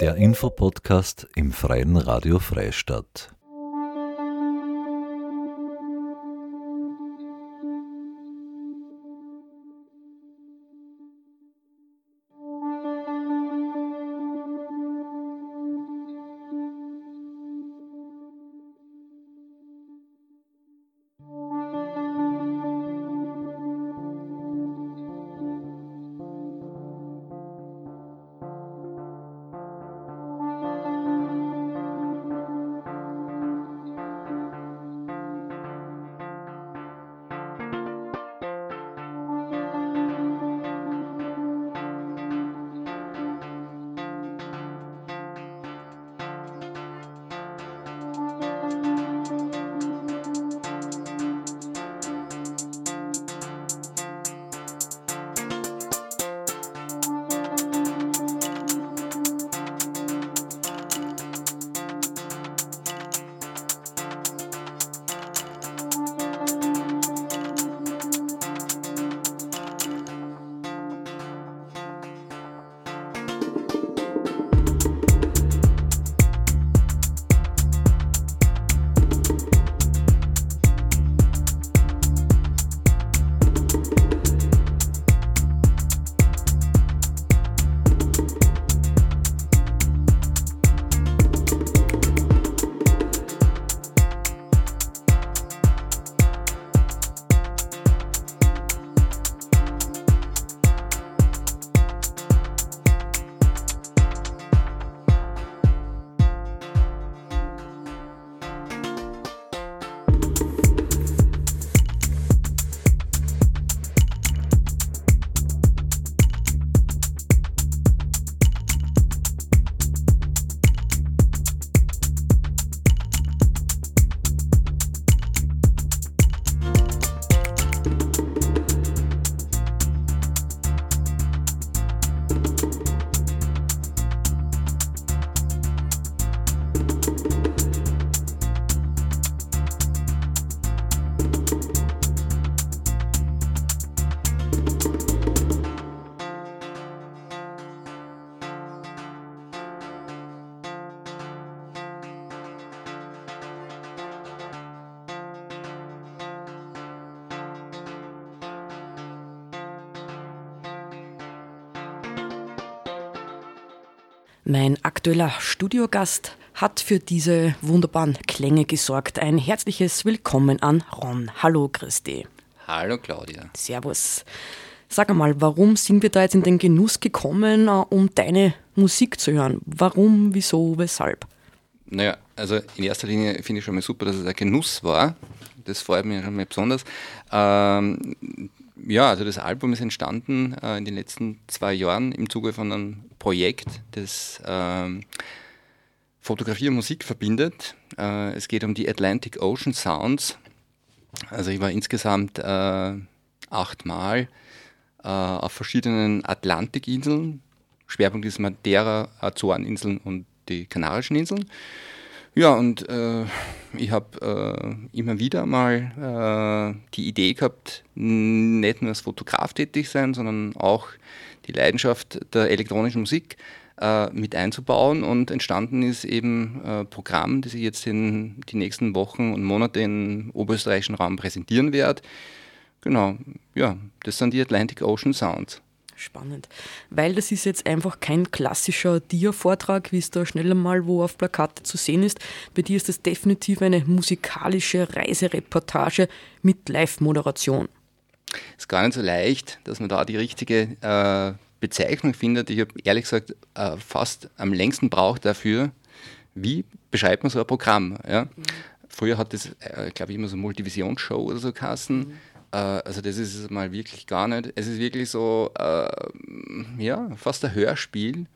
Der Infopodcast im Freien Radio Freistadt. Mein aktueller Studiogast hat für diese wunderbaren Klänge gesorgt. Ein herzliches Willkommen an Ron. Hallo Christi. Hallo Claudia. Servus. Sag einmal, warum sind wir da jetzt in den Genuss gekommen, äh, um deine Musik zu hören? Warum, wieso, weshalb? Naja, also in erster Linie finde ich schon mal super, dass es ein Genuss war. Das freut mich schon mal besonders. Ähm, ja, also das Album ist entstanden äh, in den letzten zwei Jahren im Zuge von einem Projekt, das ähm, Fotografie und Musik verbindet. Äh, es geht um die Atlantic Ocean Sounds. Also ich war insgesamt äh, achtmal äh, auf verschiedenen Atlantikinseln. Schwerpunkt ist Madeira, Azoreninseln und die Kanarischen Inseln. Ja, und äh, ich habe äh, immer wieder mal äh, die Idee gehabt, nicht nur als Fotograf tätig sein, sondern auch die Leidenschaft der elektronischen Musik äh, mit einzubauen. Und entstanden ist eben ein Programm, das ich jetzt in die nächsten Wochen und Monate im oberösterreichischen Raum präsentieren werde. Genau, ja, das sind die Atlantic Ocean Sounds. Spannend. Weil das ist jetzt einfach kein klassischer Dia-Vortrag, wie es da schnell einmal wo auf Plakate zu sehen ist. Bei dir ist das definitiv eine musikalische Reisereportage mit Live-Moderation. Ist gar nicht so leicht, dass man da die richtige äh, Bezeichnung findet. Ich habe ehrlich gesagt äh, fast am längsten braucht dafür, wie beschreibt man so ein Programm. Ja? Mhm. Früher hat das, äh, glaube ich, immer so Multivision-Show oder so Kassen. Mhm äh, also das ist es mal wirklich gar nicht. Es ist wirklich so, äh, ja, fast ein Hörspiel.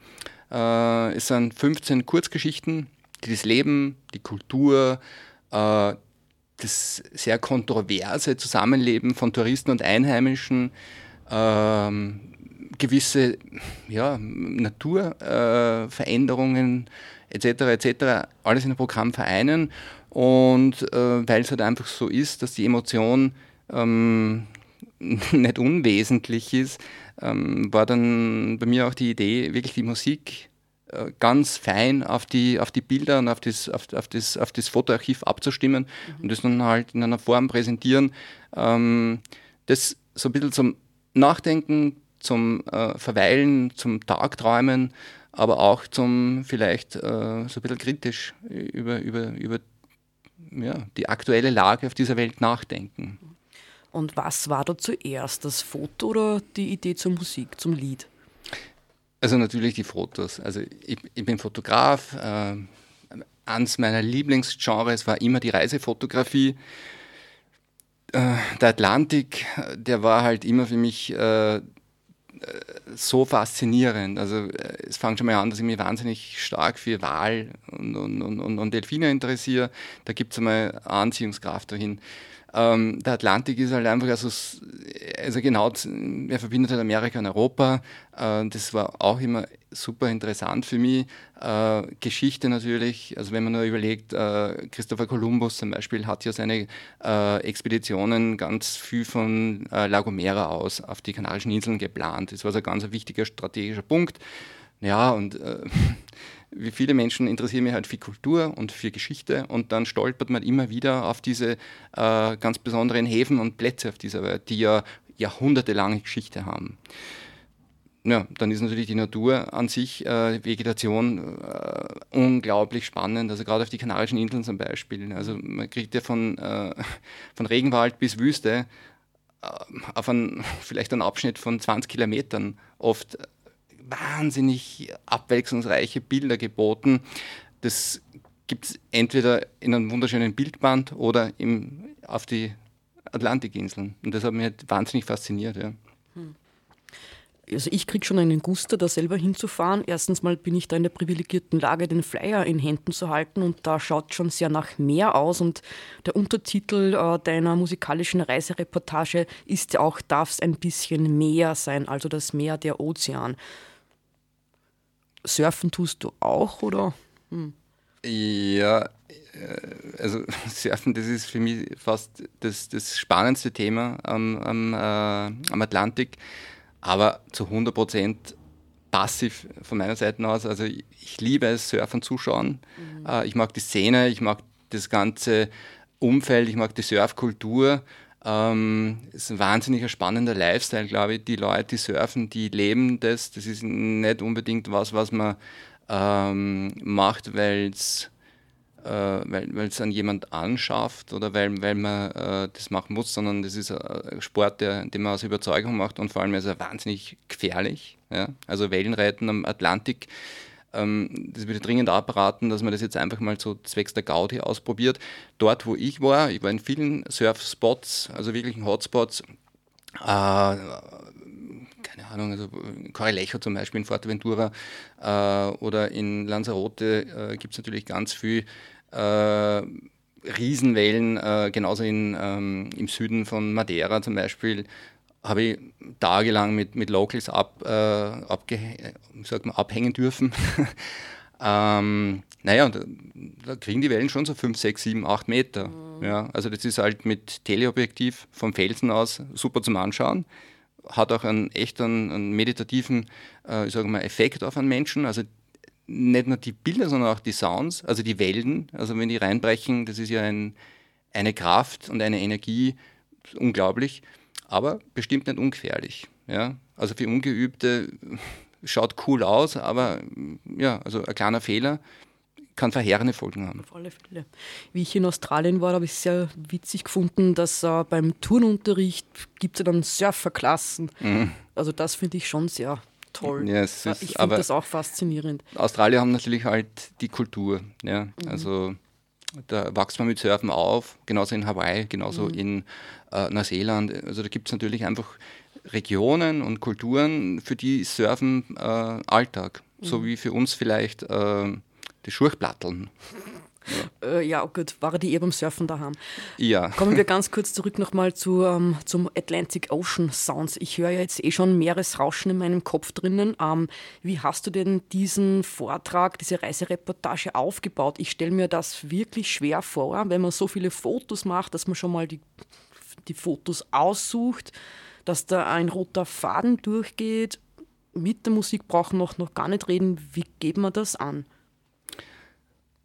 Äh, es sind 15 Kurzgeschichten, die das Leben, die Kultur, äh, das sehr kontroverse Zusammenleben von Touristen und Einheimischen, ähm, gewisse ja, Naturveränderungen etc. etc. alles in einem Programm vereinen und äh, weil es halt einfach so ist, dass die Emotion ähm, nicht unwesentlich ist, ähm, war dann bei mir auch die Idee, wirklich die Musik äh, ganz fein auf die, auf die Bilder und auf das, auf, auf das, auf das Fotoarchiv abzustimmen mhm. und das dann halt in einer Form präsentieren. Ähm, das so ein bisschen zum Nachdenken, zum äh, Verweilen, zum Tagträumen, aber auch zum vielleicht äh, so ein bisschen kritisch über, über, über ja, die aktuelle Lage auf dieser Welt nachdenken. Und was war da zuerst, das Foto oder die Idee zur Musik, zum Lied? Also natürlich die Fotos. Also ich, ich bin Fotograf. Äh, eines meiner Lieblingsgenres war immer die Reisefotografie. Äh, der Atlantik, der war halt immer für mich äh, so faszinierend. Also äh, es fängt schon mal an, dass ich mich wahnsinnig stark für Wal und, und, und, und Delfine interessiere. Da gibt es einmal Anziehungskraft dahin. Ähm, der Atlantik ist halt einfach, also, also genau, er verbindet halt Amerika und Europa. Äh, das war auch immer super interessant für mich. Äh, Geschichte natürlich, also wenn man nur überlegt, äh, Christopher Columbus zum Beispiel hat ja seine äh, Expeditionen ganz viel von äh, La Gomera aus auf die Kanarischen Inseln geplant. Das war so ein ganz wichtiger strategischer Punkt. Ja, und äh, wie viele Menschen interessieren mich halt für Kultur und für Geschichte und dann stolpert man immer wieder auf diese äh, ganz besonderen Häfen und Plätze auf dieser Welt, die ja jahrhundertelange Geschichte haben. Ja, dann ist natürlich die Natur an sich, äh, Vegetation, äh, unglaublich spannend. Also gerade auf die Kanarischen Inseln zum Beispiel. Also man kriegt ja von, äh, von Regenwald bis Wüste äh, auf einen, vielleicht einen Abschnitt von 20 Kilometern oft wahnsinnig abwechslungsreiche Bilder geboten. Das gibt es entweder in einem wunderschönen Bildband oder im, auf die Atlantikinseln. Und das hat mich halt wahnsinnig fasziniert. Ja. Hm. Also ich kriege schon einen Guster, da selber hinzufahren. Erstens mal bin ich da in der privilegierten Lage, den Flyer in Händen zu halten und da schaut schon sehr nach mehr aus und der Untertitel äh, deiner musikalischen Reisereportage ist ja auch, darf es ein bisschen mehr sein, also das Meer, der Ozean. Surfen tust du auch, oder? Hm. Ja, äh, also Surfen, das ist für mich fast das, das spannendste Thema am, am, äh, am Atlantik, aber zu 100 Prozent passiv von meiner Seite aus. Also ich, ich liebe es, Surfen zuschauen. Mhm. Äh, ich mag die Szene, ich mag das ganze Umfeld, ich mag die Surfkultur. Ähm, ist ein wahnsinnig spannender Lifestyle, glaube ich. Die Leute, die surfen, die leben das. Das ist nicht unbedingt was, was man ähm, macht, weil's, äh, weil es an jemand anschafft oder weil, weil man äh, das machen muss, sondern das ist ein Sport, der, den man aus Überzeugung macht und vor allem ist er wahnsinnig gefährlich. Ja? Also Wellenreiten am Atlantik ähm, das würde dringend abraten, dass man das jetzt einfach mal so zwecks der Gaudi ausprobiert. Dort, wo ich war, ich war in vielen Surfspots, also wirklichen Hotspots, äh, keine Ahnung, also Correlejo zum Beispiel in Forteventura äh, oder in Lanzarote äh, gibt es natürlich ganz viel äh, Riesenwellen, äh, genauso in, ähm, im Süden von Madeira zum Beispiel habe ich tagelang mit, mit Locals ab, äh, abge, mal, abhängen dürfen. ähm, naja, da, da, kriegen die Wellen schon so 5, 6, 7, 8 Meter. Mhm. Ja, also das ist halt mit Teleobjektiv vom Felsen aus super zum Anschauen. Hat auch einen echt einen, einen meditativen äh, ich sag mal, Effekt auf einen Menschen. Also nicht nur die Bilder, sondern auch die Sounds, also die Wellen. Also wenn die reinbrechen, das ist ja ein, eine Kraft und eine Energie, unglaublich aber bestimmt nicht ungefährlich. Ja? Also für Ungeübte schaut cool aus, aber ja, also ein kleiner Fehler kann verheerende Folgen haben. Auf alle Fälle. Wie ich in Australien war, habe ich sehr witzig gefunden, dass äh, beim Turnunterricht gibt es ja dann Surferklassen. Mhm. Also das finde ich schon sehr toll. Ja, ist, ich finde das auch faszinierend. Australier haben natürlich halt die Kultur. Ja? Mhm. Also da wächst man mit Surfen auf, genauso in Hawaii, genauso mhm. in äh, Neuseeland. Also da gibt es natürlich einfach Regionen und Kulturen, für die Surfen äh, Alltag. Mhm. So wie für uns vielleicht äh, die Schurchplatteln. Ja. Äh, ja, gut, war die eher beim Surfen daheim. Ja. Kommen wir ganz kurz zurück nochmal zu, ähm, zum Atlantic Ocean Sounds. Ich höre ja jetzt eh schon Meeresrauschen in meinem Kopf drinnen. Ähm, wie hast du denn diesen Vortrag, diese Reisereportage aufgebaut? Ich stelle mir das wirklich schwer vor, wenn man so viele Fotos macht, dass man schon mal die, die Fotos aussucht, dass da ein roter Faden durchgeht. Mit der Musik brauchen wir noch, noch gar nicht reden. Wie geht man das an?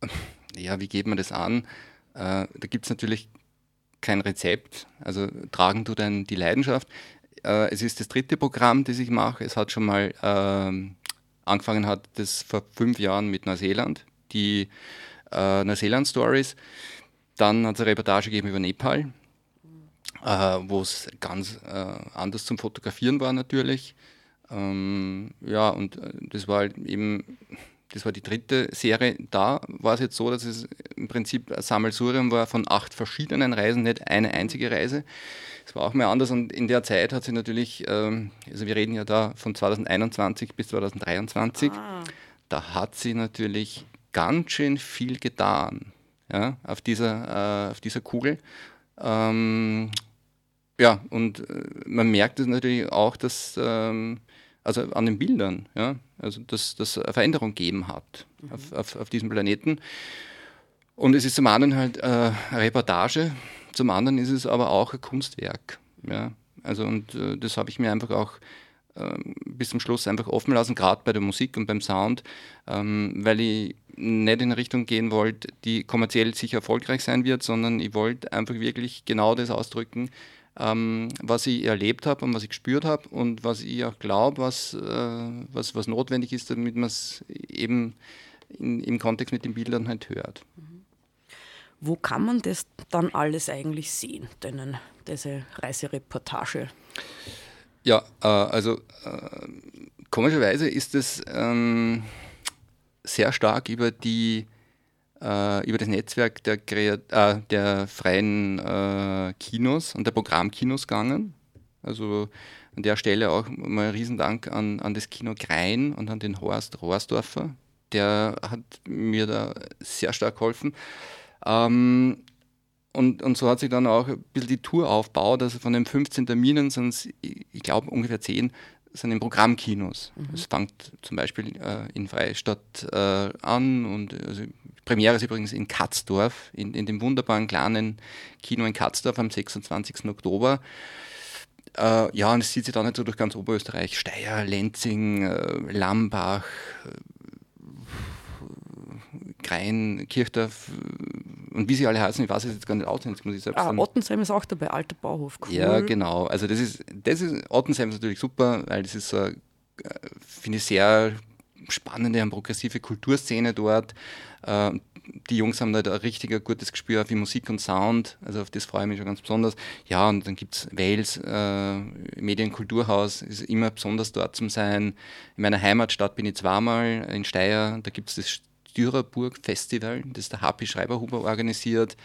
Ja, wie geht man das an? Äh, da gibt es natürlich kein Rezept. Also tragen du dann die Leidenschaft. Äh, es ist das dritte Programm, das ich mache. Es hat schon mal ähm, angefangen hat das vor fünf Jahren mit Neuseeland, die äh, Neuseeland Stories. Dann hat es eine Reportage gegeben über Nepal, äh, wo es ganz äh, anders zum Fotografieren war natürlich. Ähm, ja, und das war halt eben, das war die dritte Serie. Da war es jetzt so, dass es im Prinzip ein Sammelsurium war von acht verschiedenen Reisen, nicht eine einzige Reise. Es war auch mal anders und in der Zeit hat sie natürlich, ähm, also wir reden ja da von 2021 bis 2023, ah. da hat sie natürlich ganz schön viel getan ja, auf, dieser, äh, auf dieser Kugel. Ähm, ja, und äh, man merkt es natürlich auch, dass ähm, also an den Bildern, ja, also dass das Veränderung gegeben hat mhm. auf, auf, auf, diesem Planeten. Und es ist zum einen halt äh, eine Reportage, zum anderen ist es aber auch ein Kunstwerk. Ja. Also und äh, das habe ich mir einfach auch ähm, bis zum Schluss einfach offen lassen, gerade bei der Musik und beim Sound, ähm, weil ich nicht in eine Richtung gehen wollte, die kommerziell sicher erfolgreich sein wird, sondern ich wollte einfach wirklich genau das ausdrücken, ähm, was ich erlebt habe und was ich gespürt habe und was ich auch glaube, was, äh, was, was notwendig ist, damit man es eben in, im Kontext mit den Bildern halt hört. Wo kann man das dann alles eigentlich sehen, denn diese Reisereportage? Ja, äh, also äh, komischerweise ist es ähm, sehr stark über die äh, über das Netzwerk der, äh, der freien äh, Kinos und der Programmkinos gegangen. Also an der Stelle auch mal einen Riesendank an, an das Kino Grein und an den Horst Rohrsdorfer. Der hat mir da sehr stark geholfen. Ähm, und, und so hat sich dann auch ein bisschen die Tour aufgebaut. Also von den 15 Terminen sind es, ich glaube, ungefähr 10 sind in Programmkinos. Mhm. Es fängt zum Beispiel äh, in Freistadt äh, an und also Premiere ist übrigens in Katzdorf, in, in dem wunderbaren kleinen Kino in Katzdorf am 26. Oktober. Äh, ja, und es zieht sich dann halt so durch ganz Oberösterreich, Steyr, Lenzing, äh, Lambach, Grein, Kirchdorf und wie sie alle heißen, ich weiß es jetzt gar nicht auswendig, muss ich selbst ah, sagen. Ottensheim ist auch dabei, alter Bauhof. Cool. Ja, genau. Also das ist, das ist, Ottensheim ist natürlich super, weil das ist so, äh, finde ich, sehr spannende und progressive Kulturszene dort. Äh, die Jungs haben da ein richtig gutes Gespür für Musik und Sound, also auf das freue ich mich schon ganz besonders. Ja, und dann gibt es Wales, äh, Medienkulturhaus, ist immer besonders dort zum sein. In meiner Heimatstadt bin ich zweimal, in Steyr, da gibt es das Dürerburg Festival, das der Happy Schreiberhuber organisiert.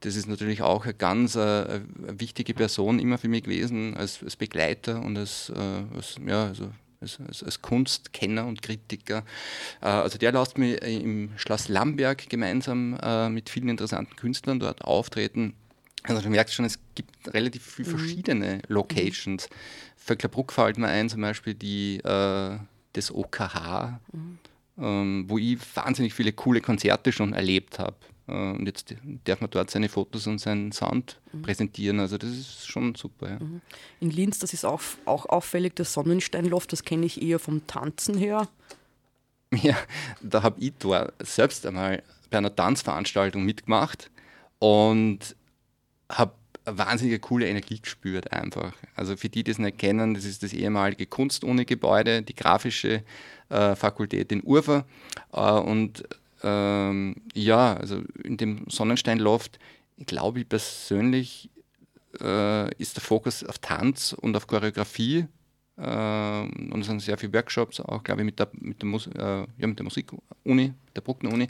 Das ist natürlich auch eine ganz äh, eine wichtige Person immer für mich gewesen, als, als Begleiter und als, äh, als, ja, also als, als, Kunstkenner und Kritiker. Äh, also der lässt mich im Schloss Lamberg gemeinsam mit vielen interessanten Künstlern dort auftreten. Also du merkst schon, es gibt relativ viele mhm. verschiedene Locations. Mhm. Vöcklerbruck fällt mir ein, zum Beispiel die, äh, das OKH. Mhm wo ich wahnsinnig viele coole Konzerte schon erlebt habe. Äh, und jetzt darf man dort seine Fotos und seinen Sound mhm. präsentieren. Also das ist schon super. Ja. Mhm. In Linz, das ist auch, auch auffällig, das Sonnensteinloft, das kenne ich eher vom Tanzen her. Ja, da habe ich da selbst einmal bei einer Tanzveranstaltung mitgemacht und habe eine wahnsinnige coole Energie gespürt einfach. Also für die, die das nicht kennen, das ist das ehemalige Kunstuni-Gebäude, die grafische Fakultät in Urfa. Äh, und ähm, ja, also in dem Sonnensteinloft, glaube ich persönlich, äh, ist der Fokus auf Tanz und auf Choreografie. Äh, und es sind sehr viele Workshops, auch glaube ich mit der, mit der, Mus äh, ja, mit der Musikuni, der Bruckner-Uni.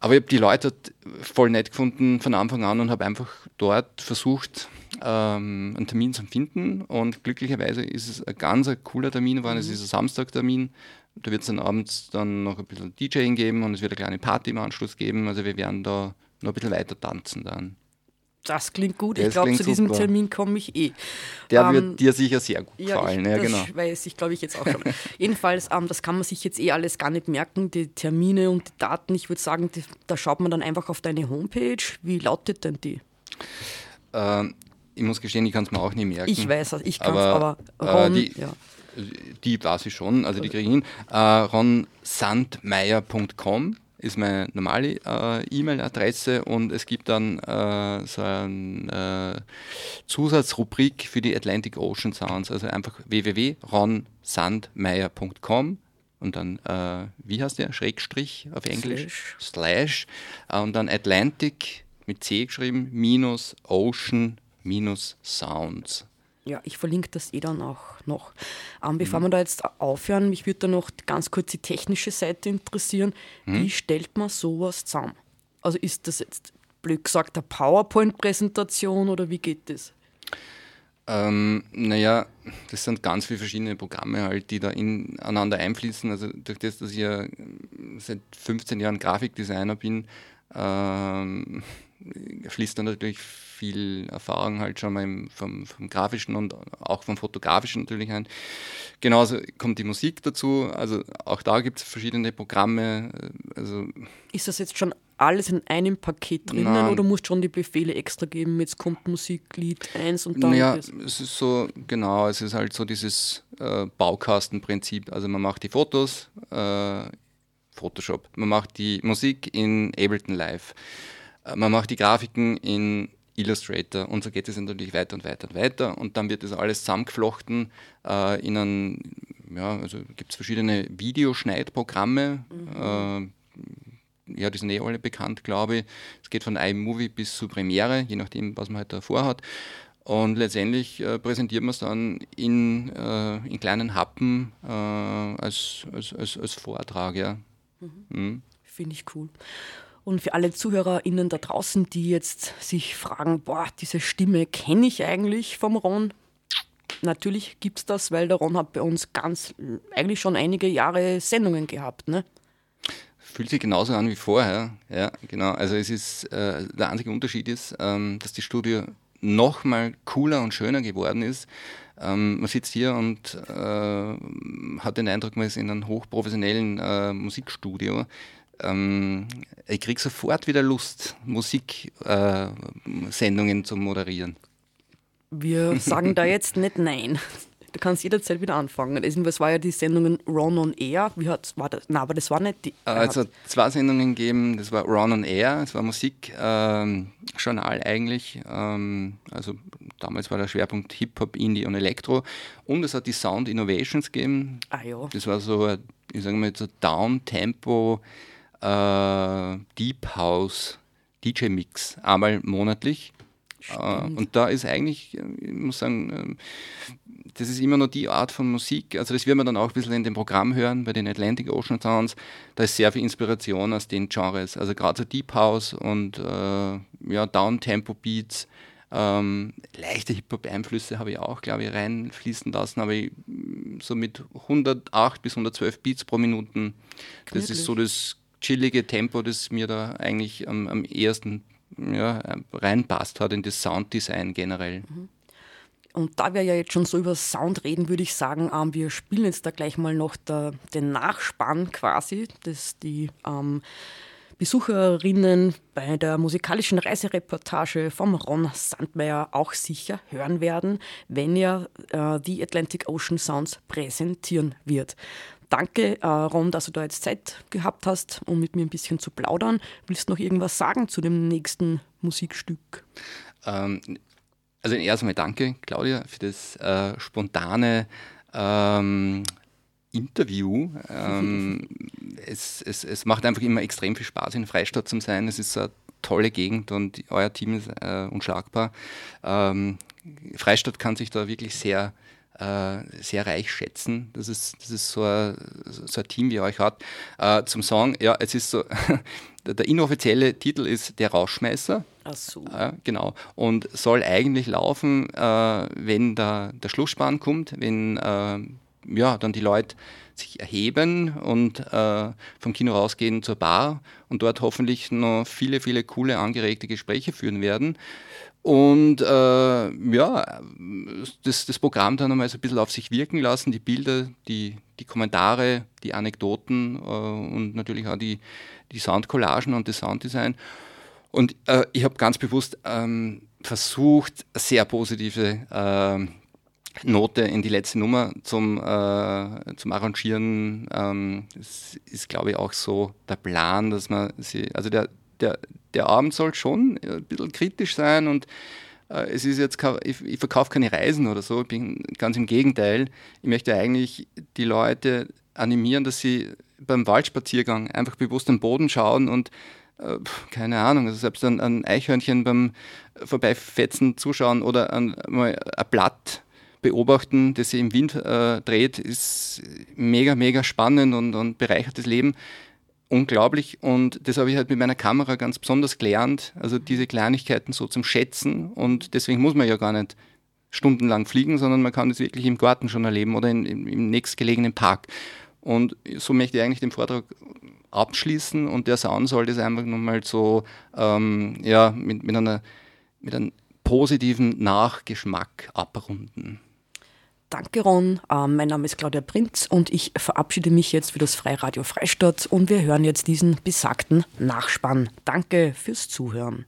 Aber ich habe die Leute voll nett gefunden von Anfang an und habe einfach dort versucht, ähm, einen Termin zu finden. Und glücklicherweise ist es ein ganz ein cooler Termin geworden. Mhm. Es ist ein Samstagtermin. Da wird es dann abends dann noch ein bisschen DJing geben und es wird eine kleine Party im Anschluss geben. Also wir werden da noch ein bisschen weiter tanzen dann. Das klingt gut. Das ich glaube, zu diesem super. Termin komme ich eh. Der ähm, wird dir sicher sehr gut ja, gefallen. Ich, ja, genau. Das weiß ich, glaube ich, jetzt auch schon. Jedenfalls, ähm, das kann man sich jetzt eh alles gar nicht merken, die Termine und die Daten. Ich würde sagen, die, da schaut man dann einfach auf deine Homepage. Wie lautet denn die? Ähm, ich muss gestehen, ich kann es mir auch nicht merken. Ich weiß es, ich kann es aber, aber äh, die, ja. Die weiß ich schon, also die kriege ich hin. Äh, ronsandmeier.com ist meine normale äh, E-Mail-Adresse und es gibt dann äh, so eine äh, Zusatzrubrik für die Atlantic Ocean Sounds, also einfach www.ronsandmeier.com und dann, äh, wie heißt der? Schrägstrich auf Englisch? Slash. Slash äh, und dann Atlantic mit C geschrieben, minus Ocean, Sounds. Ja, ich verlinke das eh dann auch noch. Ähm, bevor mhm. wir da jetzt aufhören, mich würde da noch ganz kurz die technische Seite interessieren. Mhm. Wie stellt man sowas zusammen? Also ist das jetzt blöd gesagt eine PowerPoint-Präsentation oder wie geht das? Ähm, naja, das sind ganz viele verschiedene Programme halt, die da ineinander einfließen. Also durch das, dass ich ja seit 15 Jahren Grafikdesigner bin, ähm, fließt dann natürlich viel Erfahrung halt schon mal vom, vom Grafischen und auch vom Fotografischen natürlich ein. Genauso kommt die Musik dazu, also auch da gibt es verschiedene Programme. Also ist das jetzt schon alles in einem Paket drinnen Nein. oder musst du schon die Befehle extra geben, jetzt kommt Musiklied 1 und dann Naja, es ist so, genau, es ist halt so dieses äh, Baukastenprinzip. Also man macht die Fotos, äh, Photoshop, man macht die Musik in Ableton Live. Äh, man macht die Grafiken in Illustrator und so geht es natürlich weiter und weiter und weiter und dann wird das alles zusammengeflochten äh, in einen, ja, also gibt es verschiedene Videoschneidprogramme, mhm. äh, ja, die sind eh alle bekannt, glaube ich. Es geht von iMovie bis zu Premiere, je nachdem, was man halt davor hat. Und letztendlich äh, präsentiert man es dann in, äh, in kleinen Happen äh, als, als, als, als Vortrag. Ja. Mhm. Mhm. Finde ich cool. Und für alle ZuhörerInnen da draußen, die jetzt sich fragen, boah, diese Stimme kenne ich eigentlich vom Ron. Natürlich gibt es das, weil der Ron hat bei uns ganz, eigentlich schon einige Jahre Sendungen gehabt, ne? Fühlt sich genauso an wie vorher, ja, genau. Also es ist, äh, der einzige Unterschied ist, ähm, dass die Studio noch mal cooler und schöner geworden ist. Ähm, man sitzt hier und äh, hat den Eindruck, man ist in einem hochprofessionellen äh, Musikstudio ähm, ich kriege sofort wieder Lust, Musiksendungen äh, zu moderieren. Wir sagen da jetzt nicht nein. Du kannst jederzeit wieder anfangen. Das war ja die Sendung Ron on Air. Wie hat, war das? Nein, aber das war nicht die. Also zwei Sendungen gegeben. Das war Ron on Air. Es war Musikjournal ähm, eigentlich. Ähm, also damals war der Schwerpunkt Hip Hop, Indie und Elektro. Und es hat die Sound Innovations gegeben. Ah ja. Das war so, ich sage mal, so Down-Tempo äh, Deep House DJ Mix einmal monatlich. Äh, und da ist eigentlich, ich muss sagen, äh, das ist immer noch die Art von Musik, also das wird man dann auch ein bisschen in dem Programm hören, bei den Atlantic Ocean Sounds, da ist sehr viel Inspiration aus den Genres, also gerade so Deep House und äh, ja, Down-Tempo-Beats, ähm, leichte Hip-Hop-Einflüsse habe ich auch, glaube ich, reinfließen lassen, aber ich, so mit 108 bis 112 Beats pro Minuten, das ist so das chillige Tempo, das mir da eigentlich am, am ehesten ja, reinpasst hat in das Sounddesign generell. Mhm. Und da wir ja jetzt schon so über Sound reden, würde ich sagen, ähm, wir spielen jetzt da gleich mal noch der, den Nachspann quasi, das die ähm, Besucherinnen bei der musikalischen Reisereportage vom Ron Sandmeier auch sicher hören werden, wenn er äh, die Atlantic Ocean Sounds präsentieren wird. Danke, äh, Ron, dass du da jetzt Zeit gehabt hast, um mit mir ein bisschen zu plaudern. Willst du noch irgendwas sagen zu dem nächsten Musikstück? Ähm, also erst einmal danke, Claudia, für das äh, spontane ähm, Interview. Ähm, es, es, es macht einfach immer extrem viel Spaß, in Freistadt zu sein. Es ist so eine tolle Gegend und euer Team ist äh, unschlagbar. Ähm, Freistadt kann sich da wirklich sehr äh, sehr reich schätzen, dass es, dass es so, ein, so ein Team wie euch hat. Äh, zum Song, ja, es ist so, der inoffizielle Titel ist Der Rauschmeißer. Ach so. Ja, genau. Und soll eigentlich laufen, äh, wenn der, der Schlussspann kommt, wenn äh, ja, dann die Leute sich erheben und äh, vom Kino rausgehen zur Bar und dort hoffentlich noch viele, viele coole, angeregte Gespräche führen werden. Und äh, ja, das, das Programm dann einmal so ein bisschen auf sich wirken lassen, die Bilder, die, die Kommentare, die Anekdoten äh, und natürlich auch die, die Soundcollagen und das Sounddesign. Und äh, ich habe ganz bewusst ähm, versucht, sehr positive ähm, Note in die letzte Nummer zum, äh, zum Arrangieren. Ähm, das ist, glaube ich, auch so der Plan, dass man sie, also der, der, der Abend soll schon ein bisschen kritisch sein und äh, es ist jetzt, ich, verkaufe keine Reisen oder so, ich bin ganz im Gegenteil. Ich möchte eigentlich die Leute animieren, dass sie beim Waldspaziergang einfach bewusst am Boden schauen und äh, keine Ahnung, also selbst an, an Eichhörnchen beim Vorbeifetzen zuschauen oder an, mal ein Blatt beobachten, das sich im Wind äh, dreht, ist mega, mega spannend und, und bereichert das Leben. Unglaublich und das habe ich halt mit meiner Kamera ganz besonders gelernt, also diese Kleinigkeiten so zum Schätzen und deswegen muss man ja gar nicht stundenlang fliegen, sondern man kann das wirklich im Garten schon erleben oder in, im, im nächstgelegenen Park. Und so möchte ich eigentlich den Vortrag abschließen und der Sound soll das einfach nochmal so ähm, ja, mit, mit, einer, mit einem positiven Nachgeschmack abrunden. Danke, Ron. Äh, mein Name ist Claudia Prinz und ich verabschiede mich jetzt für das Freiradio Freistadt und wir hören jetzt diesen besagten Nachspann. Danke fürs Zuhören.